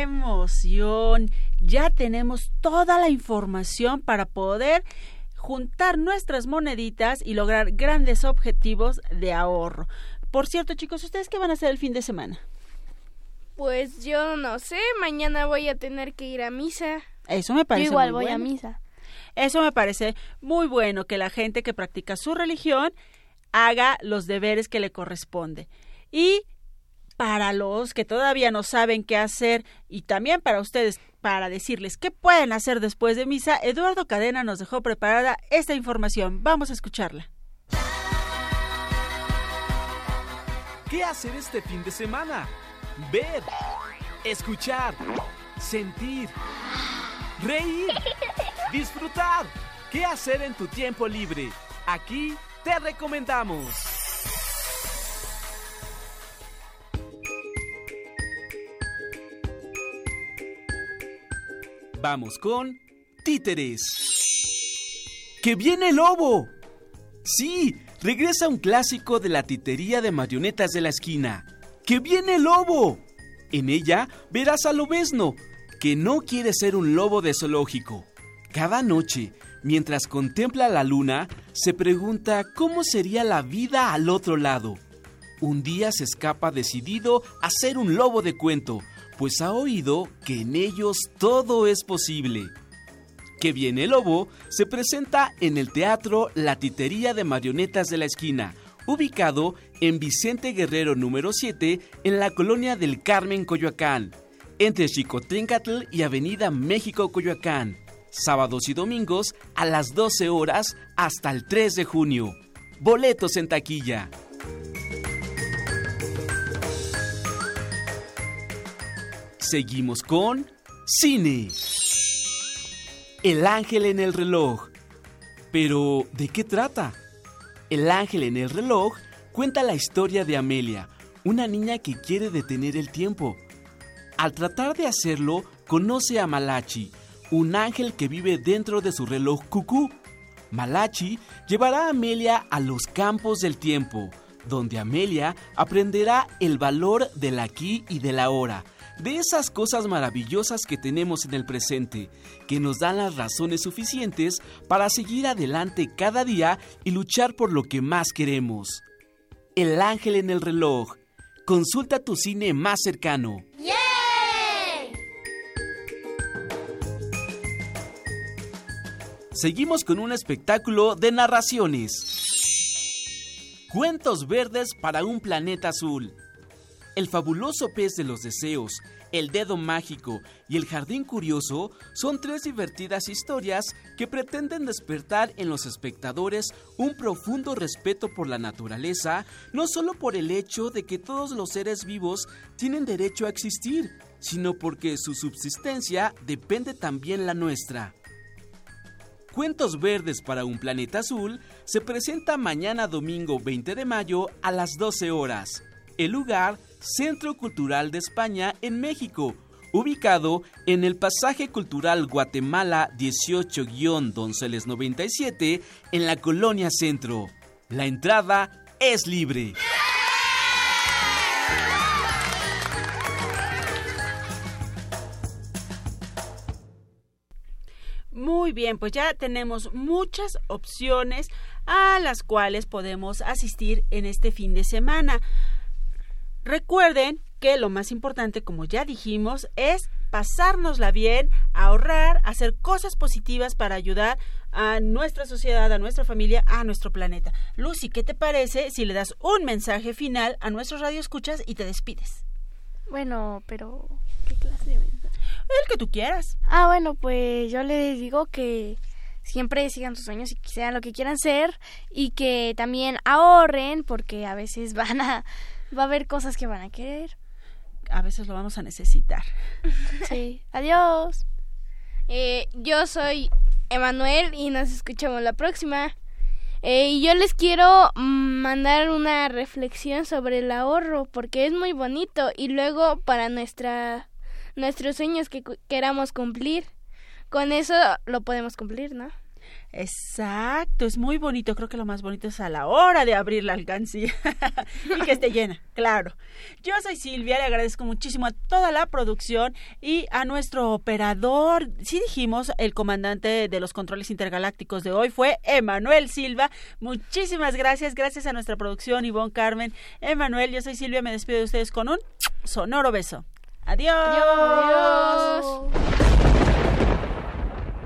[SPEAKER 3] ¡Qué emoción! ya tenemos toda la información para poder juntar nuestras moneditas y lograr grandes objetivos de ahorro. Por cierto, chicos, ¿ustedes qué van a hacer el fin de semana?
[SPEAKER 5] Pues yo no sé, mañana voy a tener que ir a misa.
[SPEAKER 3] Eso me parece
[SPEAKER 4] Yo igual
[SPEAKER 3] muy
[SPEAKER 4] voy a
[SPEAKER 3] bueno.
[SPEAKER 4] misa.
[SPEAKER 3] Eso me parece muy bueno que la gente que practica su religión haga los deberes que le corresponde. Y para los que todavía no saben qué hacer y también para ustedes para decirles qué pueden hacer después de misa, Eduardo Cadena nos dejó preparada esta información. Vamos a escucharla.
[SPEAKER 1] ¿Qué hacer este fin de semana? Ver, escuchar, sentir, reír, disfrutar. ¿Qué hacer en tu tiempo libre? Aquí te recomendamos. Vamos con títeres. ¡Que viene el lobo! Sí, regresa un clásico de la titería de marionetas de la esquina. ¡Que viene el lobo! En ella verás al lobesno, que no quiere ser un lobo de zoológico. Cada noche, mientras contempla la luna, se pregunta cómo sería la vida al otro lado. Un día se escapa decidido a ser un lobo de cuento, pues ha oído que en ellos todo es posible. Que viene lobo se presenta en el teatro La Titería de Marionetas de la Esquina, ubicado en Vicente Guerrero número 7 en la colonia del Carmen, Coyoacán, entre Chicoténcatl y Avenida México, Coyoacán, sábados y domingos a las 12 horas hasta el 3 de junio. Boletos en taquilla. Seguimos con cine. El ángel en el reloj. Pero, ¿de qué trata? El ángel en el reloj cuenta la historia de Amelia, una niña que quiere detener el tiempo. Al tratar de hacerlo, conoce a Malachi, un ángel que vive dentro de su reloj cucú. Malachi llevará a Amelia a los campos del tiempo, donde Amelia aprenderá el valor del aquí y del ahora, de esas cosas maravillosas que tenemos en el presente, que nos dan las razones suficientes para seguir adelante cada día y luchar por lo que más queremos. El ángel en el reloj. Consulta tu cine más cercano. Seguimos con un espectáculo de narraciones. Cuentos verdes para un planeta azul. El fabuloso pez de los deseos, el dedo mágico y el jardín curioso son tres divertidas historias que pretenden despertar en los espectadores un profundo respeto por la naturaleza, no solo por el hecho de que todos los seres vivos tienen derecho a existir, sino porque su subsistencia depende también la nuestra. Cuentos Verdes para un Planeta Azul se presenta mañana domingo 20 de mayo a las 12 horas. El lugar, Centro Cultural de España en México, ubicado en el Pasaje Cultural Guatemala 18-Donceles 97 en la Colonia Centro. La entrada es libre.
[SPEAKER 3] Muy bien, pues ya tenemos muchas opciones a las cuales podemos asistir en este fin de semana. Recuerden que lo más importante, como ya dijimos, es pasárnosla bien, ahorrar, hacer cosas positivas para ayudar a nuestra sociedad, a nuestra familia, a nuestro planeta. Lucy, ¿qué te parece si le das un mensaje final a nuestros radioescuchas y te despides?
[SPEAKER 4] Bueno, pero ¿qué clase de mensaje?
[SPEAKER 3] El que tú quieras.
[SPEAKER 4] Ah, bueno, pues yo les digo que siempre sigan sus sueños y que sean lo que quieran ser y que también ahorren porque a veces van a va a haber cosas que van a querer.
[SPEAKER 3] A veces lo vamos a necesitar.
[SPEAKER 4] Sí. Adiós.
[SPEAKER 5] Eh, yo soy Emanuel y nos escuchamos la próxima. Eh, y yo les quiero mandar una reflexión sobre el ahorro porque es muy bonito y luego para nuestra nuestros sueños que queramos cumplir con eso lo podemos cumplir, ¿no?
[SPEAKER 3] Exacto, es muy bonito. Creo que lo más bonito es a la hora de abrir la alcancía y que esté llena, claro. Yo soy Silvia, le agradezco muchísimo a toda la producción y a nuestro operador. Sí dijimos, el comandante de los controles intergalácticos de hoy fue Emanuel Silva. Muchísimas gracias, gracias a nuestra producción Ivonne Carmen. Emanuel, yo soy Silvia, me despido de ustedes con un sonoro beso. Adiós.
[SPEAKER 5] Adiós.